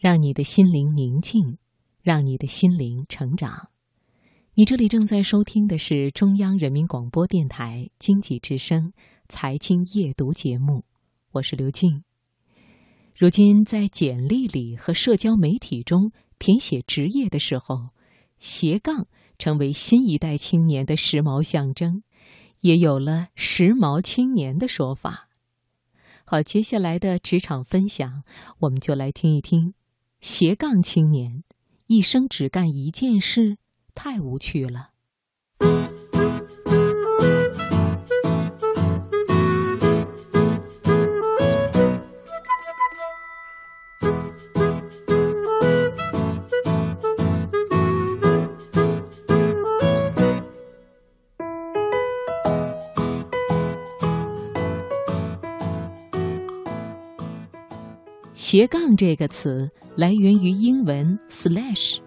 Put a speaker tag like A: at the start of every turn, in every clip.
A: 让你的心灵宁静，让你的心灵成长。你这里正在收听的是中央人民广播电台经济之声财经夜读节目，我是刘静。如今在简历里和社交媒体中填写职业的时候，斜杠成为新一代青年的时髦象征，也有了“时髦青年”的说法。好，接下来的职场分享，我们就来听一听。斜杠青年，一生只干一件事，太无趣了。斜杠这个词。来源于英文 slash，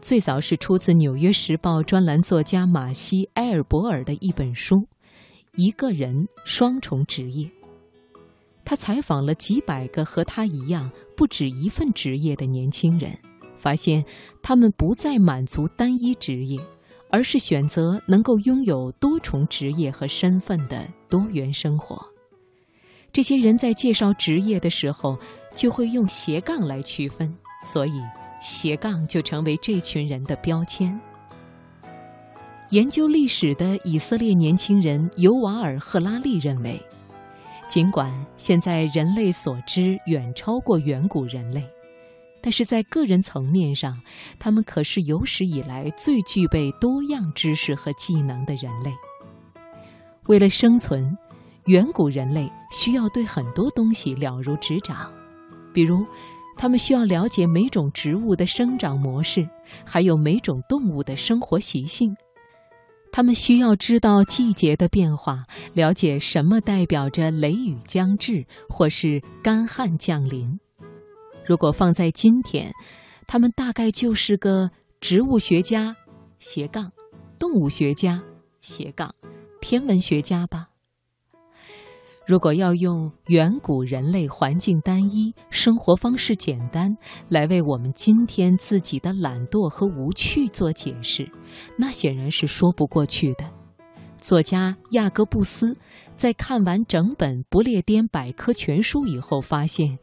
A: 最早是出自《纽约时报》专栏作家马西·埃尔伯尔的一本书《一个人双重职业》。他采访了几百个和他一样不止一份职业的年轻人，发现他们不再满足单一职业，而是选择能够拥有多重职业和身份的多元生活。这些人在介绍职业的时候。就会用斜杠来区分，所以斜杠就成为这群人的标签。研究历史的以色列年轻人尤瓦尔·赫拉利认为，尽管现在人类所知远超过远古人类，但是在个人层面上，他们可是有史以来最具备多样知识和技能的人类。为了生存，远古人类需要对很多东西了如指掌。比如，他们需要了解每种植物的生长模式，还有每种动物的生活习性。他们需要知道季节的变化，了解什么代表着雷雨将至或是干旱降临。如果放在今天，他们大概就是个植物学家斜杠，动物学家斜杠，天文学家吧。如果要用远古人类环境单一、生活方式简单来为我们今天自己的懒惰和无趣做解释，那显然是说不过去的。作家亚各布斯在看完整本不列颠百科全书以后，发现，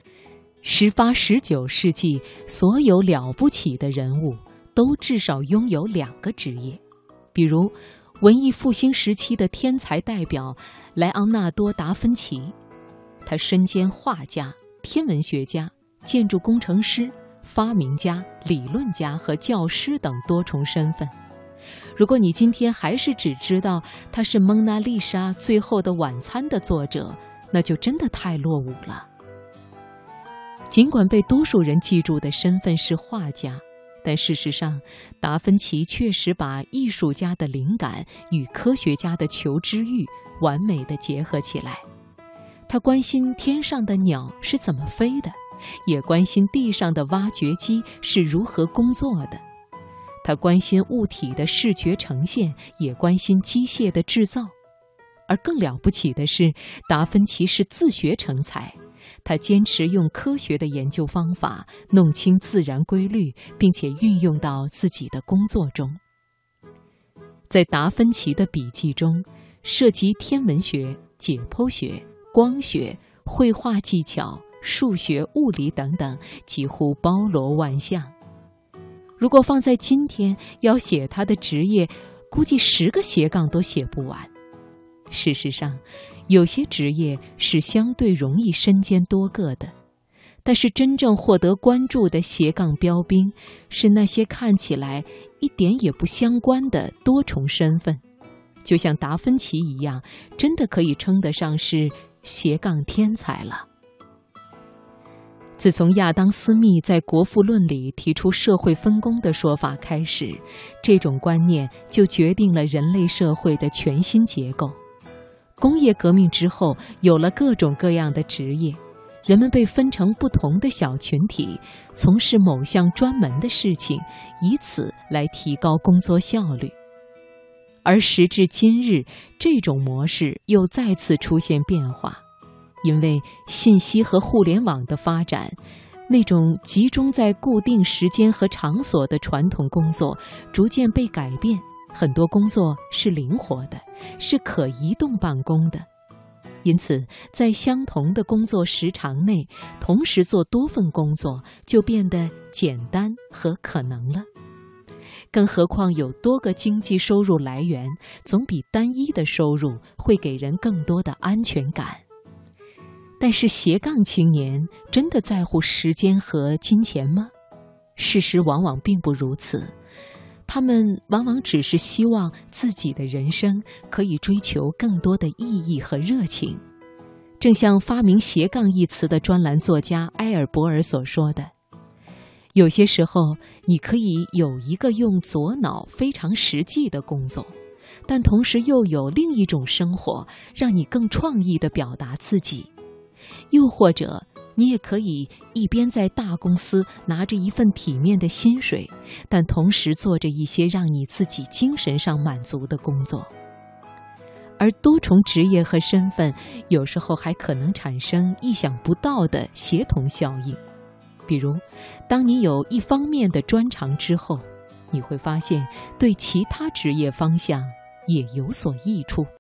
A: 十八、十九世纪所有了不起的人物都至少拥有两个职业，比如。文艺复兴时期的天才代表莱昂纳多·达芬奇，他身兼画家、天文学家、建筑工程师、发明家、理论家和教师等多重身份。如果你今天还是只知道他是《蒙娜丽莎：最后的晚餐》的作者，那就真的太落伍了。尽管被多数人记住的身份是画家。但事实上，达芬奇确实把艺术家的灵感与科学家的求知欲完美的结合起来。他关心天上的鸟是怎么飞的，也关心地上的挖掘机是如何工作的。他关心物体的视觉呈现，也关心机械的制造。而更了不起的是，达芬奇是自学成才。他坚持用科学的研究方法弄清自然规律，并且运用到自己的工作中。在达芬奇的笔记中，涉及天文学、解剖学、光学、绘画技巧、数学、物理等等，几乎包罗万象。如果放在今天，要写他的职业，估计十个斜杠都写不完。事实上。有些职业是相对容易身兼多个的，但是真正获得关注的斜杠标兵是那些看起来一点也不相关的多重身份，就像达芬奇一样，真的可以称得上是斜杠天才了。自从亚当·斯密在《国富论》里提出社会分工的说法开始，这种观念就决定了人类社会的全新结构。工业革命之后，有了各种各样的职业，人们被分成不同的小群体，从事某项专门的事情，以此来提高工作效率。而时至今日，这种模式又再次出现变化，因为信息和互联网的发展，那种集中在固定时间和场所的传统工作逐渐被改变，很多工作是灵活的，是可移动办公的。因此，在相同的工作时长内，同时做多份工作就变得简单和可能了。更何况有多个经济收入来源，总比单一的收入会给人更多的安全感。但是斜杠青年真的在乎时间和金钱吗？事实往往并不如此，他们往往只是希望自己的人生可以追求更多的意义和热情。正像发明“斜杠”一词的专栏作家埃尔伯尔所说的：“有些时候，你可以有一个用左脑非常实际的工作，但同时又有另一种生活，让你更创意地表达自己。”又或者，你也可以一边在大公司拿着一份体面的薪水，但同时做着一些让你自己精神上满足的工作。而多重职业和身份，有时候还可能产生意想不到的协同效应。比如，当你有一方面的专长之后，你会发现对其他职业方向也有所益处。